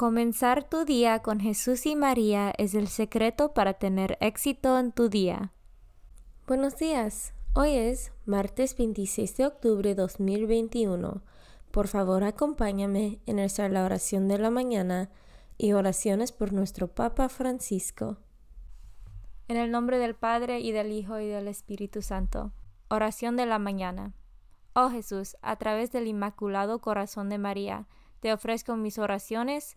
Comenzar tu día con Jesús y María es el secreto para tener éxito en tu día. Buenos días. Hoy es martes 26 de octubre de 2021. Por favor, acompáñame en nuestra oración de la mañana y oraciones por nuestro Papa Francisco. En el nombre del Padre y del Hijo y del Espíritu Santo. Oración de la mañana. Oh Jesús, a través del Inmaculado Corazón de María, te ofrezco mis oraciones,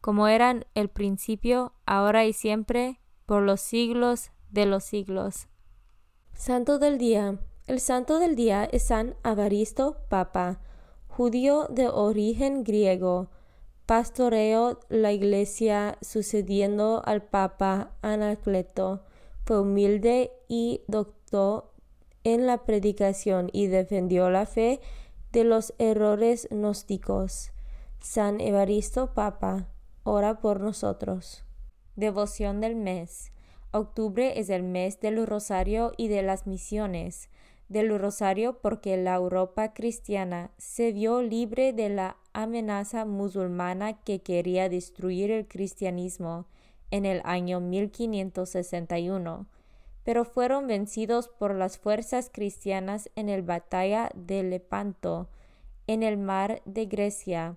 como eran el principio, ahora y siempre, por los siglos de los siglos. Santo del Día. El santo del día es San Avaristo Papa, judío de origen griego. Pastoreo la iglesia sucediendo al Papa Anacleto. Fue humilde y doctor en la predicación y defendió la fe de los errores gnósticos. San Evaristo Papa ora por nosotros. Devoción del mes. Octubre es el mes del rosario y de las misiones. Del rosario porque la Europa cristiana se vio libre de la amenaza musulmana que quería destruir el cristianismo en el año 1561, pero fueron vencidos por las fuerzas cristianas en la batalla de Lepanto, en el mar de Grecia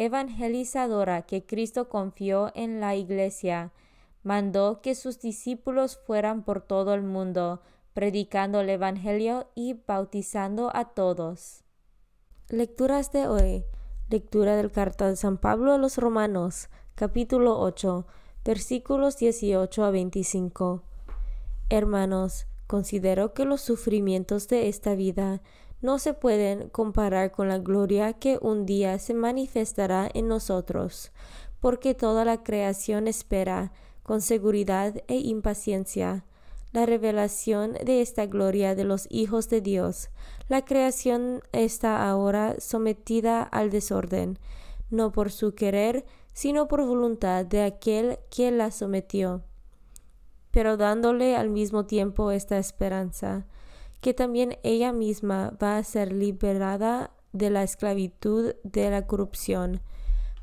evangelizadora que Cristo confió en la Iglesia, mandó que sus discípulos fueran por todo el mundo, predicando el Evangelio y bautizando a todos. Lecturas de hoy. Lectura del carta de San Pablo a los Romanos, capítulo 8, versículos 18 a 25. Hermanos, considero que los sufrimientos de esta vida no se pueden comparar con la gloria que un día se manifestará en nosotros, porque toda la creación espera con seguridad e impaciencia la revelación de esta gloria de los hijos de Dios. La creación está ahora sometida al desorden, no por su querer, sino por voluntad de aquel que la sometió, pero dándole al mismo tiempo esta esperanza, que también ella misma va a ser liberada de la esclavitud de la corrupción,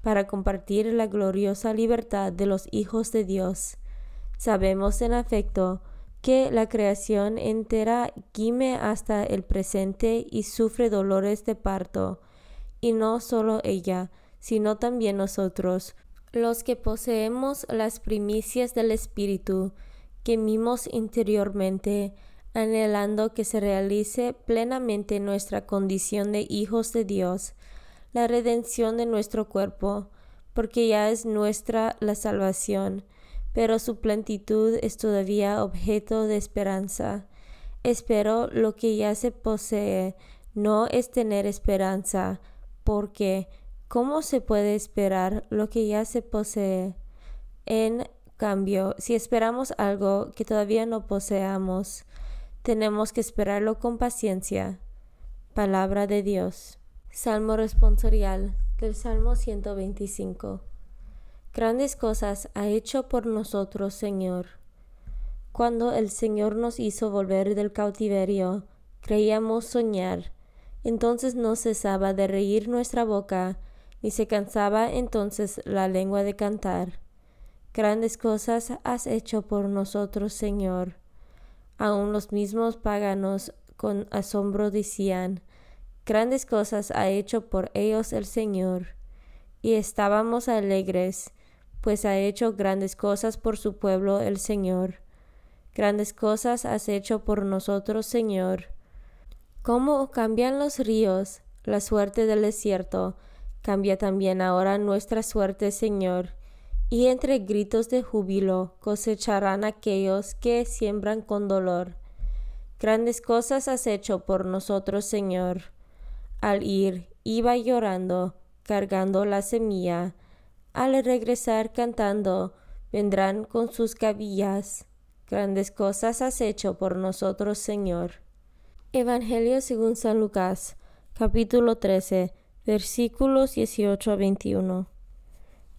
para compartir la gloriosa libertad de los hijos de Dios. Sabemos en efecto que la creación entera gime hasta el presente y sufre dolores de parto, y no solo ella, sino también nosotros, los que poseemos las primicias del Espíritu, gemimos interiormente, anhelando que se realice plenamente nuestra condición de hijos de Dios, la redención de nuestro cuerpo, porque ya es nuestra la salvación, pero su plenitud es todavía objeto de esperanza. Espero lo que ya se posee, no es tener esperanza, porque ¿cómo se puede esperar lo que ya se posee? En cambio, si esperamos algo que todavía no poseamos, tenemos que esperarlo con paciencia. Palabra de Dios. Salmo responsorial del Salmo 125. Grandes cosas ha hecho por nosotros, Señor. Cuando el Señor nos hizo volver del cautiverio, creíamos soñar. Entonces no cesaba de reír nuestra boca, ni se cansaba entonces la lengua de cantar. Grandes cosas has hecho por nosotros, Señor. Aun los mismos paganos con asombro decían, Grandes cosas ha hecho por ellos el Señor. Y estábamos alegres, pues ha hecho grandes cosas por su pueblo el Señor. Grandes cosas has hecho por nosotros, Señor. Cómo cambian los ríos, la suerte del desierto, cambia también ahora nuestra suerte, Señor. Y entre gritos de júbilo cosecharán aquellos que siembran con dolor. Grandes cosas has hecho por nosotros, Señor. Al ir, iba llorando, cargando la semilla. Al regresar cantando, vendrán con sus cabillas. Grandes cosas has hecho por nosotros, Señor. Evangelio según San Lucas, capítulo 13, versículos 18 a 21.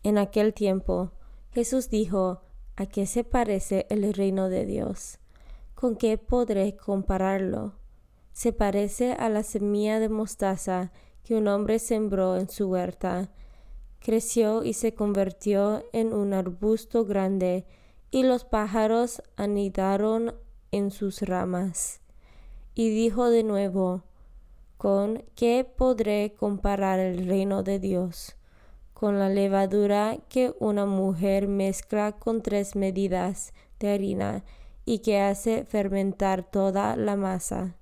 En aquel tiempo, Jesús dijo, ¿A qué se parece el reino de Dios? ¿Con qué podré compararlo? se parece a la semilla de mostaza que un hombre sembró en su huerta. Creció y se convirtió en un arbusto grande, y los pájaros anidaron en sus ramas. Y dijo de nuevo, ¿con qué podré comparar el reino de Dios? Con la levadura que una mujer mezcla con tres medidas de harina y que hace fermentar toda la masa.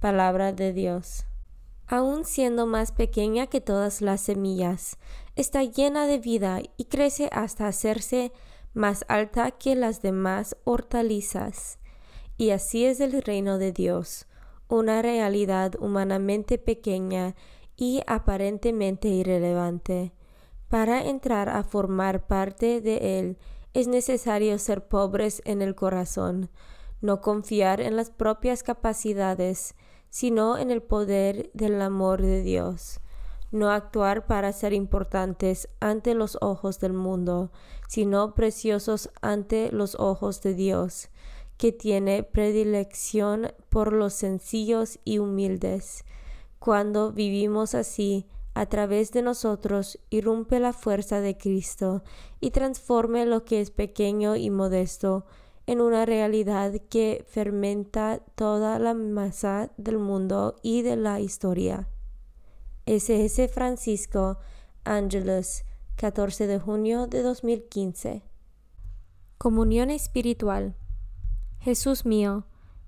Palabra de Dios. Aun siendo más pequeña que todas las semillas, está llena de vida y crece hasta hacerse más alta que las demás hortalizas. Y así es el reino de Dios, una realidad humanamente pequeña y aparentemente irrelevante. Para entrar a formar parte de él es necesario ser pobres en el corazón, no confiar en las propias capacidades, sino en el poder del amor de Dios. No actuar para ser importantes ante los ojos del mundo, sino preciosos ante los ojos de Dios, que tiene predilección por los sencillos y humildes. Cuando vivimos así, a través de nosotros irrumpe la fuerza de Cristo y transforme lo que es pequeño y modesto en una realidad que fermenta toda la masa del mundo y de la historia. S.S. Francisco Ángeles, 14 de junio de 2015. Comunión espiritual. Jesús mío,